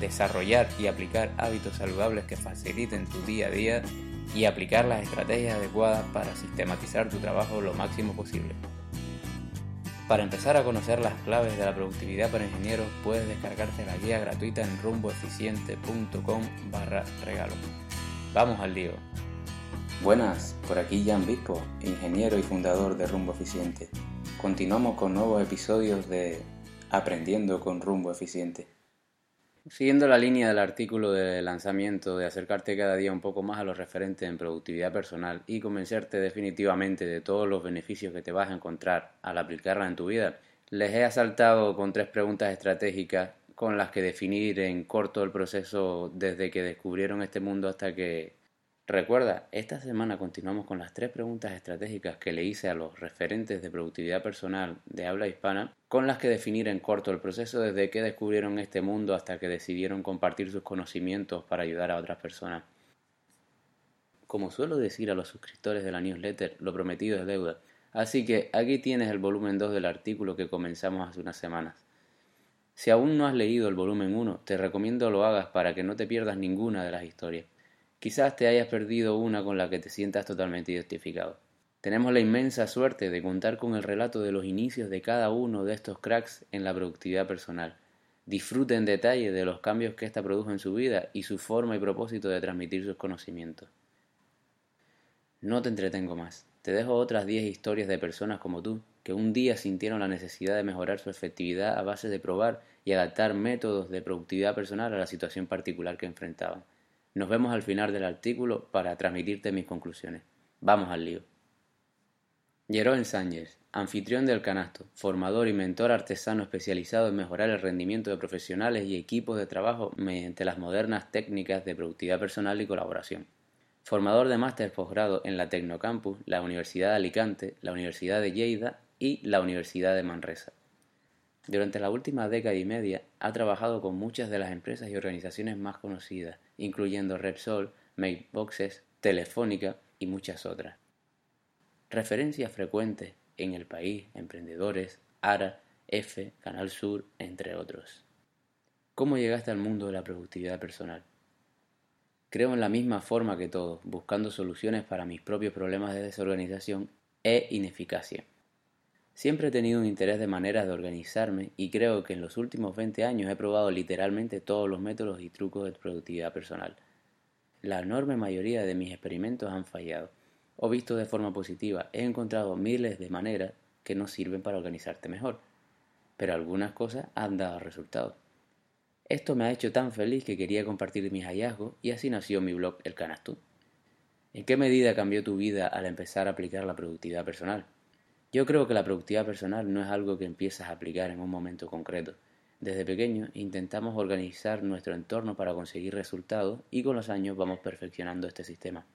desarrollar y aplicar hábitos saludables que faciliten tu día a día y aplicar las estrategias adecuadas para sistematizar tu trabajo lo máximo posible. Para empezar a conocer las claves de la productividad para ingenieros, puedes descargarte la guía gratuita en rumboeficiente.com barra regalo. Vamos al lío. Buenas, por aquí Jan Bispo, ingeniero y fundador de Rumbo Eficiente. Continuamos con nuevos episodios de Aprendiendo con Rumbo Eficiente. Siguiendo la línea del artículo de lanzamiento de acercarte cada día un poco más a los referentes en productividad personal y convencerte definitivamente de todos los beneficios que te vas a encontrar al aplicarla en tu vida, les he asaltado con tres preguntas estratégicas con las que definir en corto el proceso desde que descubrieron este mundo hasta que Recuerda, esta semana continuamos con las tres preguntas estratégicas que le hice a los referentes de productividad personal de habla hispana, con las que definir en corto el proceso desde que descubrieron este mundo hasta que decidieron compartir sus conocimientos para ayudar a otras personas. Como suelo decir a los suscriptores de la newsletter, lo prometido es deuda, así que aquí tienes el volumen 2 del artículo que comenzamos hace unas semanas. Si aún no has leído el volumen 1, te recomiendo lo hagas para que no te pierdas ninguna de las historias. Quizás te hayas perdido una con la que te sientas totalmente identificado. Tenemos la inmensa suerte de contar con el relato de los inicios de cada uno de estos cracks en la productividad personal. Disfrute en detalle de los cambios que ésta produjo en su vida y su forma y propósito de transmitir sus conocimientos. No te entretengo más. Te dejo otras 10 historias de personas como tú que un día sintieron la necesidad de mejorar su efectividad a base de probar y adaptar métodos de productividad personal a la situación particular que enfrentaban. Nos vemos al final del artículo para transmitirte mis conclusiones. Vamos al lío. Jeroen Sánchez, anfitrión del canasto, formador y mentor artesano especializado en mejorar el rendimiento de profesionales y equipos de trabajo mediante las modernas técnicas de productividad personal y colaboración. Formador de máster posgrado en la Tecnocampus, la Universidad de Alicante, la Universidad de Lleida y la Universidad de Manresa. Durante la última década y media ha trabajado con muchas de las empresas y organizaciones más conocidas, incluyendo Repsol, Makeboxes, Telefónica y muchas otras. Referencias frecuentes en El País, Emprendedores, ARA, F, Canal Sur, entre otros. ¿Cómo llegaste al mundo de la productividad personal? Creo en la misma forma que todos, buscando soluciones para mis propios problemas de desorganización e ineficacia. Siempre he tenido un interés de maneras de organizarme y creo que en los últimos 20 años he probado literalmente todos los métodos y trucos de productividad personal. La enorme mayoría de mis experimentos han fallado, o visto de forma positiva, he encontrado miles de maneras que no sirven para organizarte mejor, pero algunas cosas han dado resultados. Esto me ha hecho tan feliz que quería compartir mis hallazgos y así nació mi blog El Canasto. ¿En qué medida cambió tu vida al empezar a aplicar la productividad personal? Yo creo que la productividad personal no es algo que empiezas a aplicar en un momento concreto. Desde pequeño intentamos organizar nuestro entorno para conseguir resultados y con los años vamos perfeccionando este sistema.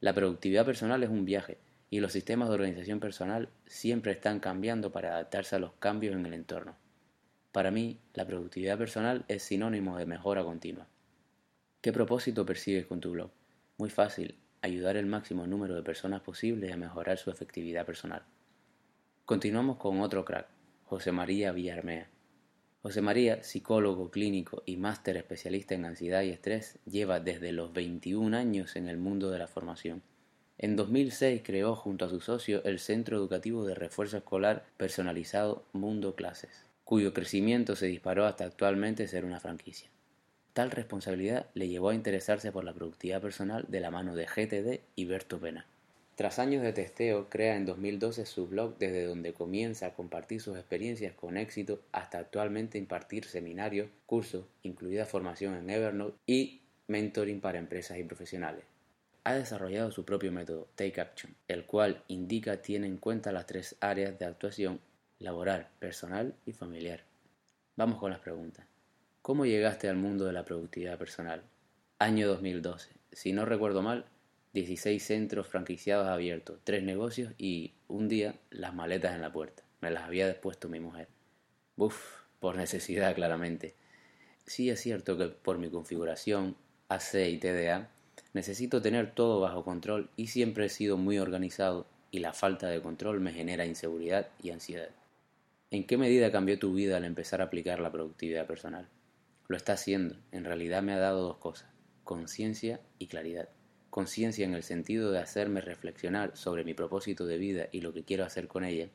La productividad personal es un viaje y los sistemas de organización personal siempre están cambiando para adaptarse a los cambios en el entorno. Para mí, la productividad personal es sinónimo de mejora continua. ¿Qué propósito persigues con tu blog? Muy fácil, ayudar el máximo número de personas posible a mejorar su efectividad personal. Continuamos con otro crack, José María Villarmea. José María, psicólogo clínico y máster especialista en ansiedad y estrés, lleva desde los 21 años en el mundo de la formación. En 2006 creó junto a su socio el Centro Educativo de Refuerzo Escolar Personalizado Mundo Clases, cuyo crecimiento se disparó hasta actualmente ser una franquicia. Tal responsabilidad le llevó a interesarse por la productividad personal de la mano de GTD y Berto Pena. Tras años de testeo, crea en 2012 su blog desde donde comienza a compartir sus experiencias con éxito hasta actualmente impartir seminarios, cursos, incluida formación en Evernote y mentoring para empresas y profesionales. Ha desarrollado su propio método, Take Action, el cual indica tiene en cuenta las tres áreas de actuación, laboral, personal y familiar. Vamos con las preguntas. ¿Cómo llegaste al mundo de la productividad personal? Año 2012. Si no recuerdo mal, 16 centros franquiciados abiertos, 3 negocios y un día las maletas en la puerta. Me las había dispuesto mi mujer. Buf, por necesidad claramente. Sí es cierto que por mi configuración AC y TDA necesito tener todo bajo control y siempre he sido muy organizado y la falta de control me genera inseguridad y ansiedad. ¿En qué medida cambió tu vida al empezar a aplicar la productividad personal? Lo está haciendo. En realidad me ha dado dos cosas, conciencia y claridad. Conciencia en el sentido de hacerme reflexionar sobre mi propósito de vida y lo que quiero hacer con ella.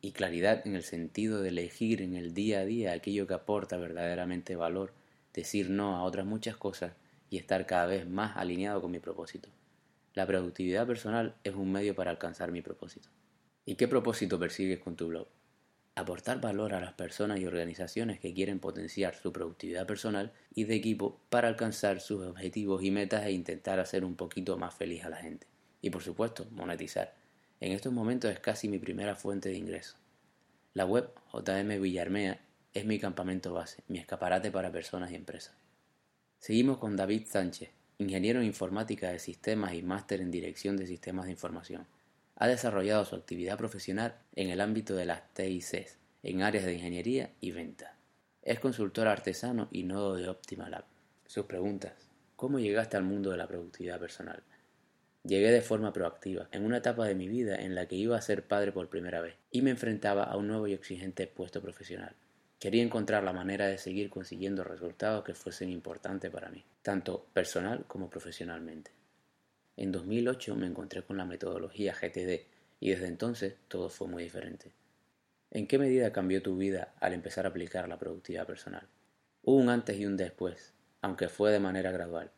Y claridad en el sentido de elegir en el día a día aquello que aporta verdaderamente valor, decir no a otras muchas cosas y estar cada vez más alineado con mi propósito. La productividad personal es un medio para alcanzar mi propósito. ¿Y qué propósito persigues con tu blog? Aportar valor a las personas y organizaciones que quieren potenciar su productividad personal y de equipo para alcanzar sus objetivos y metas e intentar hacer un poquito más feliz a la gente. Y por supuesto, monetizar. En estos momentos es casi mi primera fuente de ingreso. La web JM Villarmea es mi campamento base, mi escaparate para personas y empresas. Seguimos con David Sánchez, ingeniero en informática de sistemas y máster en dirección de sistemas de información ha desarrollado su actividad profesional en el ámbito de las TICs, en áreas de ingeniería y venta. Es consultor artesano y nodo de Optimalab. Sus preguntas. ¿Cómo llegaste al mundo de la productividad personal? Llegué de forma proactiva, en una etapa de mi vida en la que iba a ser padre por primera vez y me enfrentaba a un nuevo y exigente puesto profesional. Quería encontrar la manera de seguir consiguiendo resultados que fuesen importantes para mí, tanto personal como profesionalmente. En 2008 me encontré con la metodología GTD y desde entonces todo fue muy diferente. ¿En qué medida cambió tu vida al empezar a aplicar la productividad personal? Hubo un antes y un después, aunque fue de manera gradual.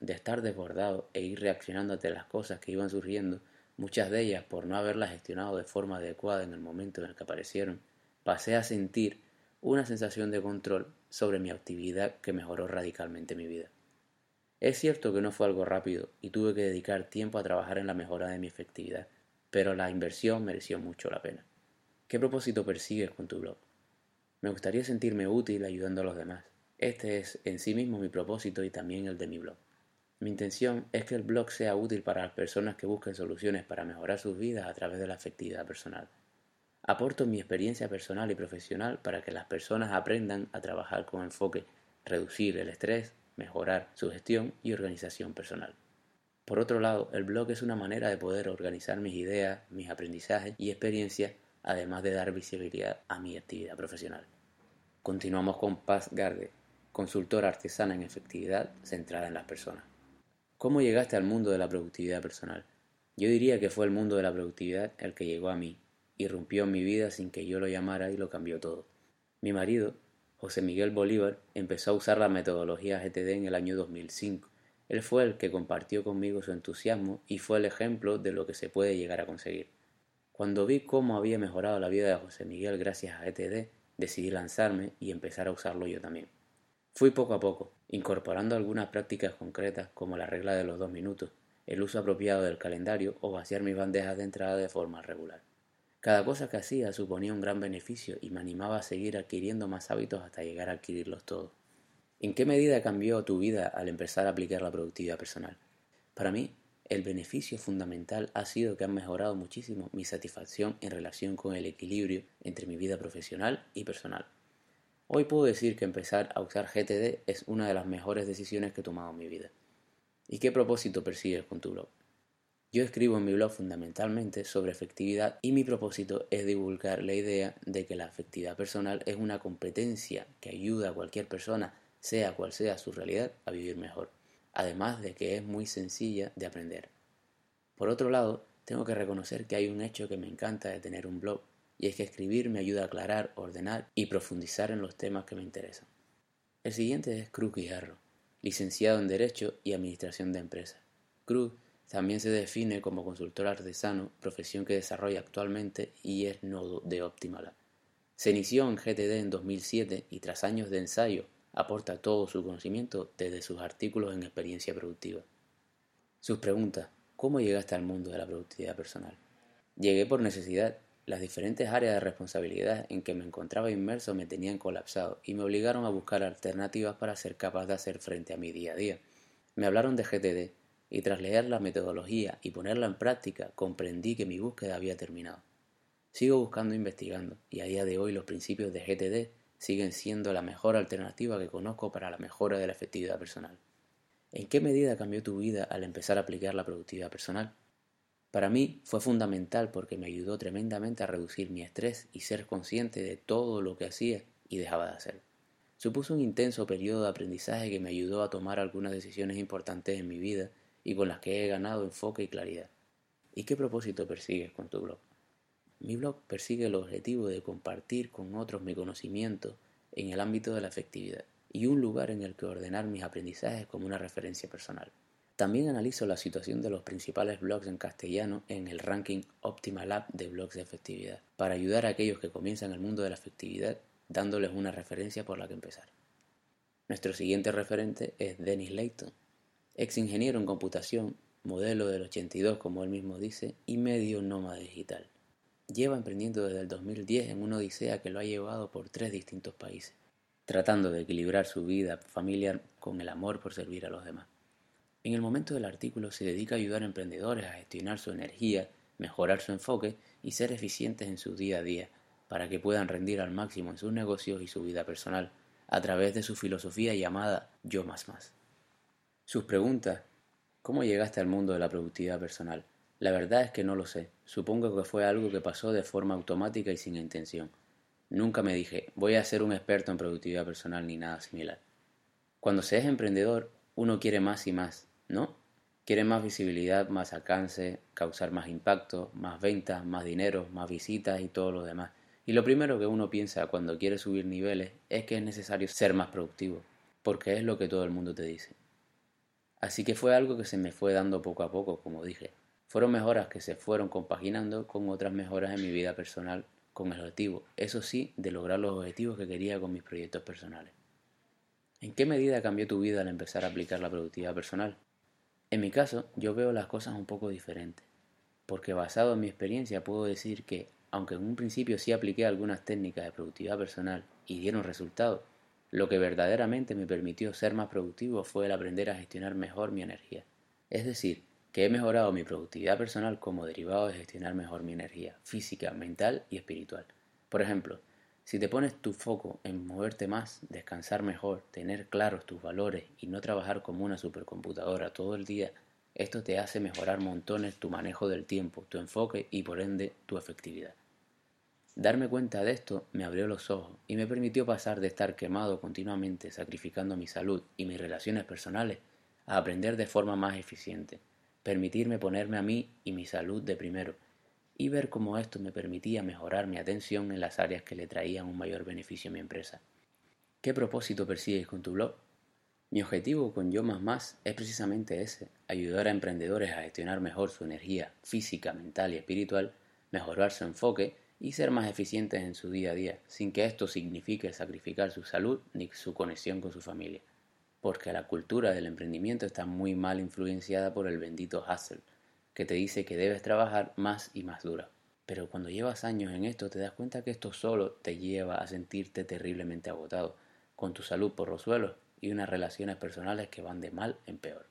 De estar desbordado e ir reaccionando ante las cosas que iban surgiendo, muchas de ellas por no haberlas gestionado de forma adecuada en el momento en el que aparecieron, pasé a sentir una sensación de control sobre mi actividad que mejoró radicalmente mi vida. Es cierto que no fue algo rápido y tuve que dedicar tiempo a trabajar en la mejora de mi efectividad, pero la inversión mereció mucho la pena. ¿Qué propósito persigues con tu blog? Me gustaría sentirme útil ayudando a los demás. Este es en sí mismo mi propósito y también el de mi blog. Mi intención es que el blog sea útil para las personas que busquen soluciones para mejorar sus vidas a través de la efectividad personal. Aporto mi experiencia personal y profesional para que las personas aprendan a trabajar con enfoque, reducir el estrés, mejorar su gestión y organización personal. Por otro lado, el blog es una manera de poder organizar mis ideas, mis aprendizajes y experiencias, además de dar visibilidad a mi actividad profesional. Continuamos con Paz Garde, consultora artesana en efectividad centrada en las personas. ¿Cómo llegaste al mundo de la productividad personal? Yo diría que fue el mundo de la productividad el que llegó a mí, irrumpió en mi vida sin que yo lo llamara y lo cambió todo. Mi marido José Miguel Bolívar empezó a usar la metodología GTD en el año 2005. Él fue el que compartió conmigo su entusiasmo y fue el ejemplo de lo que se puede llegar a conseguir. Cuando vi cómo había mejorado la vida de José Miguel gracias a GTD, decidí lanzarme y empezar a usarlo yo también. Fui poco a poco, incorporando algunas prácticas concretas como la regla de los dos minutos, el uso apropiado del calendario o vaciar mis bandejas de entrada de forma regular. Cada cosa que hacía suponía un gran beneficio y me animaba a seguir adquiriendo más hábitos hasta llegar a adquirirlos todos. ¿En qué medida cambió tu vida al empezar a aplicar la productividad personal? Para mí, el beneficio fundamental ha sido que han mejorado muchísimo mi satisfacción en relación con el equilibrio entre mi vida profesional y personal. Hoy puedo decir que empezar a usar GTD es una de las mejores decisiones que he tomado en mi vida. ¿Y qué propósito persigues con tu blog? Yo escribo en mi blog fundamentalmente sobre efectividad y mi propósito es divulgar la idea de que la efectividad personal es una competencia que ayuda a cualquier persona, sea cual sea su realidad, a vivir mejor, además de que es muy sencilla de aprender. Por otro lado, tengo que reconocer que hay un hecho que me encanta de tener un blog, y es que escribir me ayuda a aclarar, ordenar y profundizar en los temas que me interesan. El siguiente es Cruz Guijarro, licenciado en Derecho y Administración de Empresas. Cruz también se define como consultor artesano, profesión que desarrolla actualmente y es nodo de Optimala. Se inició en GTD en 2007 y tras años de ensayo aporta todo su conocimiento desde sus artículos en experiencia productiva. Sus preguntas, ¿cómo llegaste al mundo de la productividad personal? Llegué por necesidad. las diferentes áreas de responsabilidad en que me encontraba inmerso me tenían colapsado y me obligaron a buscar alternativas para ser capaz de hacer frente a mi día a día. Me hablaron de GTD y tras leer la metodología y ponerla en práctica comprendí que mi búsqueda había terminado. Sigo buscando e investigando y a día de hoy los principios de GTD siguen siendo la mejor alternativa que conozco para la mejora de la efectividad personal. ¿En qué medida cambió tu vida al empezar a aplicar la productividad personal? Para mí fue fundamental porque me ayudó tremendamente a reducir mi estrés y ser consciente de todo lo que hacía y dejaba de hacer. Supuso un intenso periodo de aprendizaje que me ayudó a tomar algunas decisiones importantes en mi vida y con las que he ganado enfoque y claridad. ¿Y qué propósito persigues con tu blog? Mi blog persigue el objetivo de compartir con otros mi conocimiento en el ámbito de la efectividad y un lugar en el que ordenar mis aprendizajes como una referencia personal. También analizo la situación de los principales blogs en castellano en el ranking Optimal Lab de blogs de efectividad, para ayudar a aquellos que comienzan el mundo de la efectividad dándoles una referencia por la que empezar. Nuestro siguiente referente es Dennis Layton, ex ingeniero en computación, modelo del 82 como él mismo dice, y medio nómada digital. Lleva emprendiendo desde el 2010 en una odisea que lo ha llevado por tres distintos países, tratando de equilibrar su vida familiar con el amor por servir a los demás. En el momento del artículo se dedica a ayudar a emprendedores a gestionar su energía, mejorar su enfoque y ser eficientes en su día a día, para que puedan rendir al máximo en sus negocios y su vida personal, a través de su filosofía llamada Yo más más. Sus preguntas ¿Cómo llegaste al mundo de la productividad personal? La verdad es que no lo sé. Supongo que fue algo que pasó de forma automática y sin intención. Nunca me dije, voy a ser un experto en productividad personal ni nada similar. Cuando se es emprendedor, uno quiere más y más, ¿no? Quiere más visibilidad, más alcance, causar más impacto, más ventas, más dinero, más visitas y todo lo demás. Y lo primero que uno piensa cuando quiere subir niveles es que es necesario ser más productivo, porque es lo que todo el mundo te dice. Así que fue algo que se me fue dando poco a poco, como dije. Fueron mejoras que se fueron compaginando con otras mejoras en mi vida personal con el objetivo, eso sí, de lograr los objetivos que quería con mis proyectos personales. ¿En qué medida cambió tu vida al empezar a aplicar la productividad personal? En mi caso, yo veo las cosas un poco diferentes, porque basado en mi experiencia puedo decir que, aunque en un principio sí apliqué algunas técnicas de productividad personal y dieron resultados, lo que verdaderamente me permitió ser más productivo fue el aprender a gestionar mejor mi energía. Es decir, que he mejorado mi productividad personal como derivado de gestionar mejor mi energía física, mental y espiritual. Por ejemplo, si te pones tu foco en moverte más, descansar mejor, tener claros tus valores y no trabajar como una supercomputadora todo el día, esto te hace mejorar montones tu manejo del tiempo, tu enfoque y por ende tu efectividad. Darme cuenta de esto me abrió los ojos y me permitió pasar de estar quemado continuamente sacrificando mi salud y mis relaciones personales a aprender de forma más eficiente permitirme ponerme a mí y mi salud de primero, y ver cómo esto me permitía mejorar mi atención en las áreas que le traían un mayor beneficio a mi empresa. ¿Qué propósito persigues con tu blog? Mi objetivo con Yo Más Más es precisamente ese, ayudar a emprendedores a gestionar mejor su energía física, mental y espiritual, mejorar su enfoque y ser más eficientes en su día a día, sin que esto signifique sacrificar su salud ni su conexión con su familia porque la cultura del emprendimiento está muy mal influenciada por el bendito hustle, que te dice que debes trabajar más y más duro. Pero cuando llevas años en esto te das cuenta que esto solo te lleva a sentirte terriblemente agotado, con tu salud por los suelos y unas relaciones personales que van de mal en peor.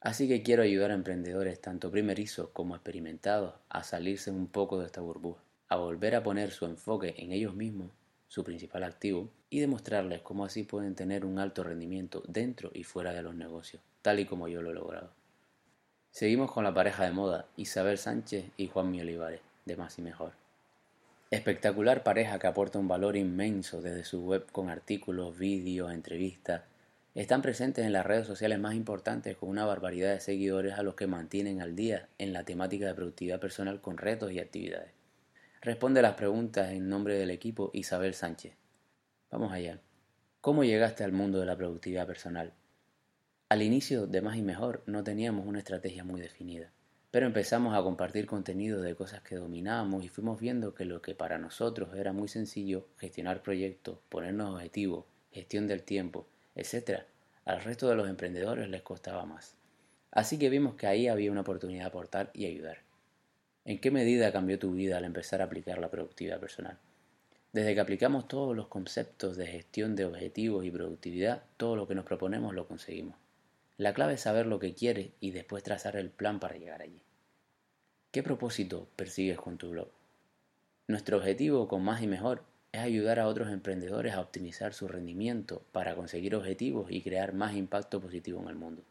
Así que quiero ayudar a emprendedores tanto primerizos como experimentados a salirse un poco de esta burbuja, a volver a poner su enfoque en ellos mismos su principal activo, y demostrarles cómo así pueden tener un alto rendimiento dentro y fuera de los negocios, tal y como yo lo he logrado. Seguimos con la pareja de moda, Isabel Sánchez y Juanmi Olivares, de Más y Mejor. Espectacular pareja que aporta un valor inmenso desde su web con artículos, vídeos, entrevistas. Están presentes en las redes sociales más importantes con una barbaridad de seguidores a los que mantienen al día en la temática de productividad personal con retos y actividades. Responde las preguntas en nombre del equipo Isabel Sánchez. Vamos allá. ¿Cómo llegaste al mundo de la productividad personal? Al inicio de Más y Mejor no teníamos una estrategia muy definida, pero empezamos a compartir contenido de cosas que dominábamos y fuimos viendo que lo que para nosotros era muy sencillo, gestionar proyectos, ponernos objetivos, gestión del tiempo, etc., al resto de los emprendedores les costaba más. Así que vimos que ahí había una oportunidad de aportar y ayudar. ¿En qué medida cambió tu vida al empezar a aplicar la productividad personal? Desde que aplicamos todos los conceptos de gestión de objetivos y productividad, todo lo que nos proponemos lo conseguimos. La clave es saber lo que quieres y después trazar el plan para llegar allí. ¿Qué propósito persigues con tu blog? Nuestro objetivo con más y mejor es ayudar a otros emprendedores a optimizar su rendimiento para conseguir objetivos y crear más impacto positivo en el mundo.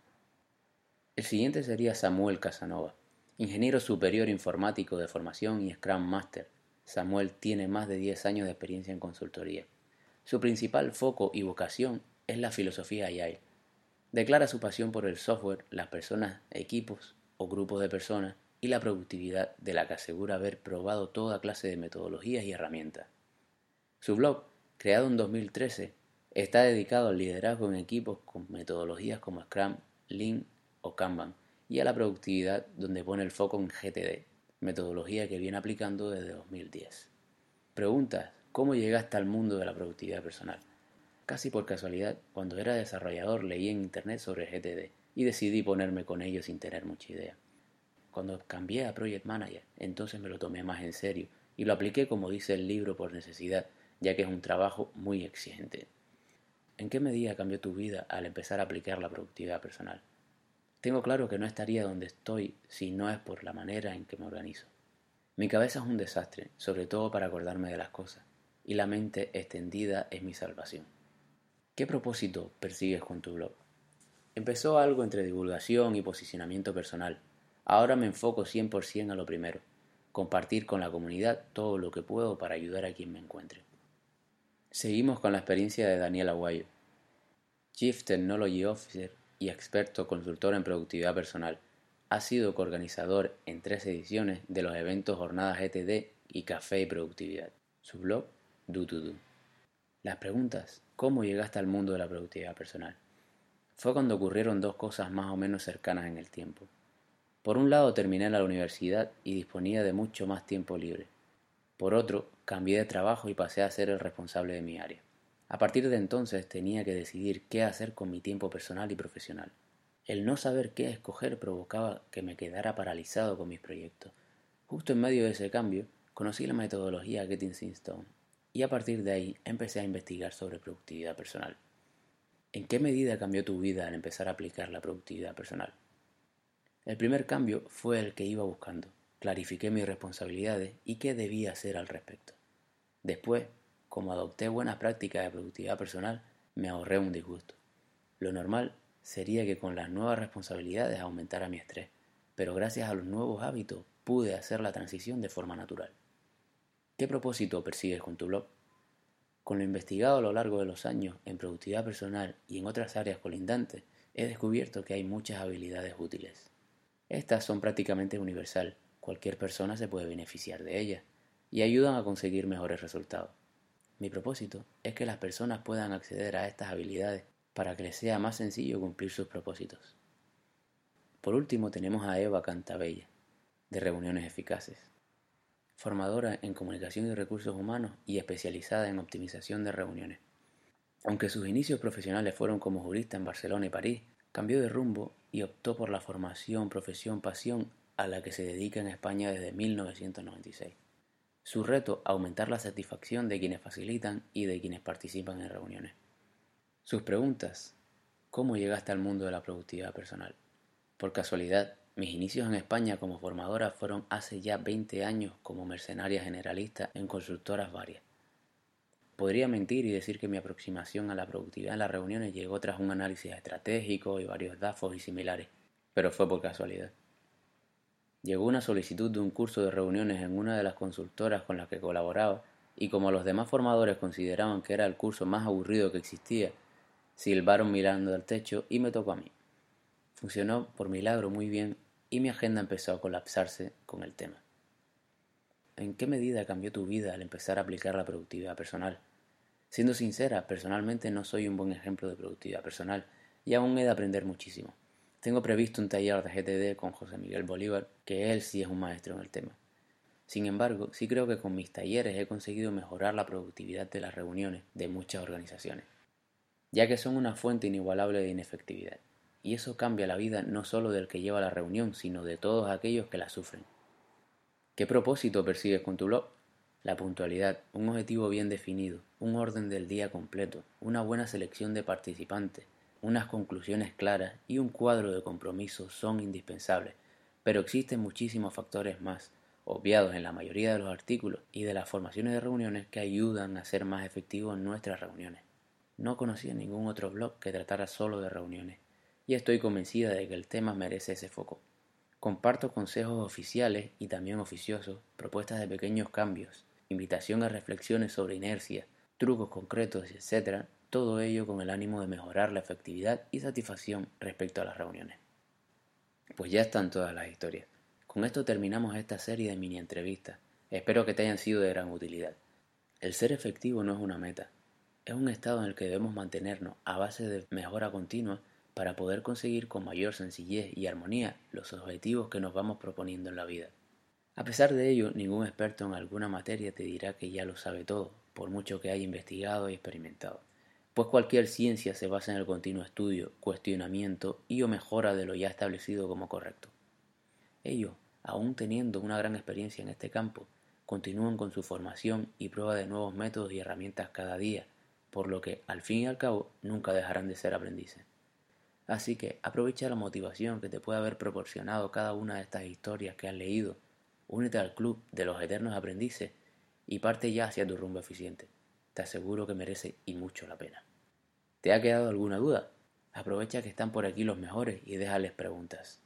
El siguiente sería Samuel Casanova, ingeniero superior informático de formación y Scrum Master. Samuel tiene más de 10 años de experiencia en consultoría. Su principal foco y vocación es la filosofía Agile. Declara su pasión por el software, las personas, equipos o grupos de personas y la productividad de la que asegura haber probado toda clase de metodologías y herramientas. Su blog, creado en 2013, está dedicado al liderazgo en equipos con metodologías como Scrum, Lean o Kanban y a la productividad donde pone el foco en GTD, metodología que viene aplicando desde 2010. Preguntas, ¿cómo llegaste al mundo de la productividad personal? Casi por casualidad, cuando era desarrollador leí en internet sobre GTD y decidí ponerme con ello sin tener mucha idea. Cuando cambié a Project Manager, entonces me lo tomé más en serio y lo apliqué como dice el libro por necesidad ya que es un trabajo muy exigente. ¿En qué medida cambió tu vida al empezar a aplicar la productividad personal? Tengo claro que no estaría donde estoy si no es por la manera en que me organizo. Mi cabeza es un desastre, sobre todo para acordarme de las cosas, y la mente extendida es mi salvación. ¿Qué propósito persigues con tu blog? Empezó algo entre divulgación y posicionamiento personal. Ahora me enfoco 100% a lo primero, compartir con la comunidad todo lo que puedo para ayudar a quien me encuentre. Seguimos con la experiencia de Daniel Aguayo, Chief Technology Officer y experto consultor en productividad personal. Ha sido coorganizador en tres ediciones de los eventos Jornadas GTD y Café y Productividad. Su blog, Do To. Las preguntas, ¿cómo llegaste al mundo de la productividad personal? Fue cuando ocurrieron dos cosas más o menos cercanas en el tiempo. Por un lado terminé la universidad y disponía de mucho más tiempo libre. Por otro, cambié de trabajo y pasé a ser el responsable de mi área. A partir de entonces tenía que decidir qué hacer con mi tiempo personal y profesional. El no saber qué escoger provocaba que me quedara paralizado con mis proyectos. Justo en medio de ese cambio, conocí la metodología Getting Things Done y a partir de ahí empecé a investigar sobre productividad personal. ¿En qué medida cambió tu vida al empezar a aplicar la productividad personal? El primer cambio fue el que iba buscando clarifiqué mis responsabilidades y qué debía hacer al respecto. Después, como adopté buenas prácticas de productividad personal, me ahorré un disgusto. Lo normal sería que con las nuevas responsabilidades aumentara mi estrés, pero gracias a los nuevos hábitos pude hacer la transición de forma natural. ¿Qué propósito persigues con tu blog? Con lo investigado a lo largo de los años en productividad personal y en otras áreas colindantes, he descubierto que hay muchas habilidades útiles. Estas son prácticamente universal Cualquier persona se puede beneficiar de ellas y ayudan a conseguir mejores resultados. Mi propósito es que las personas puedan acceder a estas habilidades para que les sea más sencillo cumplir sus propósitos. Por último tenemos a Eva Cantabella, de Reuniones Eficaces, formadora en comunicación y recursos humanos y especializada en optimización de reuniones. Aunque sus inicios profesionales fueron como jurista en Barcelona y París, cambió de rumbo y optó por la formación, profesión, pasión a la que se dedica en España desde 1996. Su reto, aumentar la satisfacción de quienes facilitan y de quienes participan en reuniones. Sus preguntas, ¿cómo llegaste al mundo de la productividad personal? Por casualidad, mis inicios en España como formadora fueron hace ya 20 años como mercenaria generalista en consultoras varias. Podría mentir y decir que mi aproximación a la productividad en las reuniones llegó tras un análisis estratégico y varios DAFOs y similares, pero fue por casualidad. Llegó una solicitud de un curso de reuniones en una de las consultoras con las que colaboraba, y como los demás formadores consideraban que era el curso más aburrido que existía, silbaron mirando al techo y me tocó a mí. Funcionó por milagro muy bien y mi agenda empezó a colapsarse con el tema. ¿En qué medida cambió tu vida al empezar a aplicar la productividad personal? Siendo sincera, personalmente no soy un buen ejemplo de productividad personal y aún he de aprender muchísimo. Tengo previsto un taller de GTD con José Miguel Bolívar, que él sí es un maestro en el tema. Sin embargo, sí creo que con mis talleres he conseguido mejorar la productividad de las reuniones de muchas organizaciones, ya que son una fuente inigualable de inefectividad. Y eso cambia la vida no solo del que lleva la reunión, sino de todos aquellos que la sufren. ¿Qué propósito persigues con tu blog? La puntualidad, un objetivo bien definido, un orden del día completo, una buena selección de participantes, unas conclusiones claras y un cuadro de compromisos son indispensables, pero existen muchísimos factores más, obviados en la mayoría de los artículos y de las formaciones de reuniones que ayudan a ser más efectivos nuestras reuniones. No conocía ningún otro blog que tratara solo de reuniones, y estoy convencida de que el tema merece ese foco. Comparto consejos oficiales y también oficiosos, propuestas de pequeños cambios, invitación a reflexiones sobre inercia, trucos concretos, etc., todo ello con el ánimo de mejorar la efectividad y satisfacción respecto a las reuniones. Pues ya están todas las historias. Con esto terminamos esta serie de mini entrevistas. Espero que te hayan sido de gran utilidad. El ser efectivo no es una meta, es un estado en el que debemos mantenernos a base de mejora continua para poder conseguir con mayor sencillez y armonía los objetivos que nos vamos proponiendo en la vida. A pesar de ello, ningún experto en alguna materia te dirá que ya lo sabe todo, por mucho que haya investigado y experimentado, pues cualquier ciencia se basa en el continuo estudio, cuestionamiento y o mejora de lo ya establecido como correcto. Ellos, aún teniendo una gran experiencia en este campo, continúan con su formación y prueba de nuevos métodos y herramientas cada día, por lo que, al fin y al cabo, nunca dejarán de ser aprendices. Así que aprovecha la motivación que te puede haber proporcionado cada una de estas historias que has leído, únete al club de los eternos aprendices y parte ya hacia tu rumbo eficiente. Te aseguro que merece y mucho la pena. ¿Te ha quedado alguna duda? Aprovecha que están por aquí los mejores y déjales preguntas.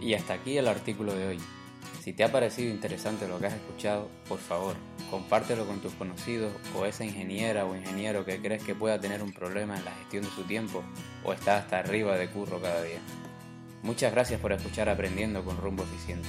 Y hasta aquí el artículo de hoy. Si te ha parecido interesante lo que has escuchado, por favor, compártelo con tus conocidos o esa ingeniera o ingeniero que crees que pueda tener un problema en la gestión de su tiempo o está hasta arriba de curro cada día. Muchas gracias por escuchar Aprendiendo con Rumbo Eficiente.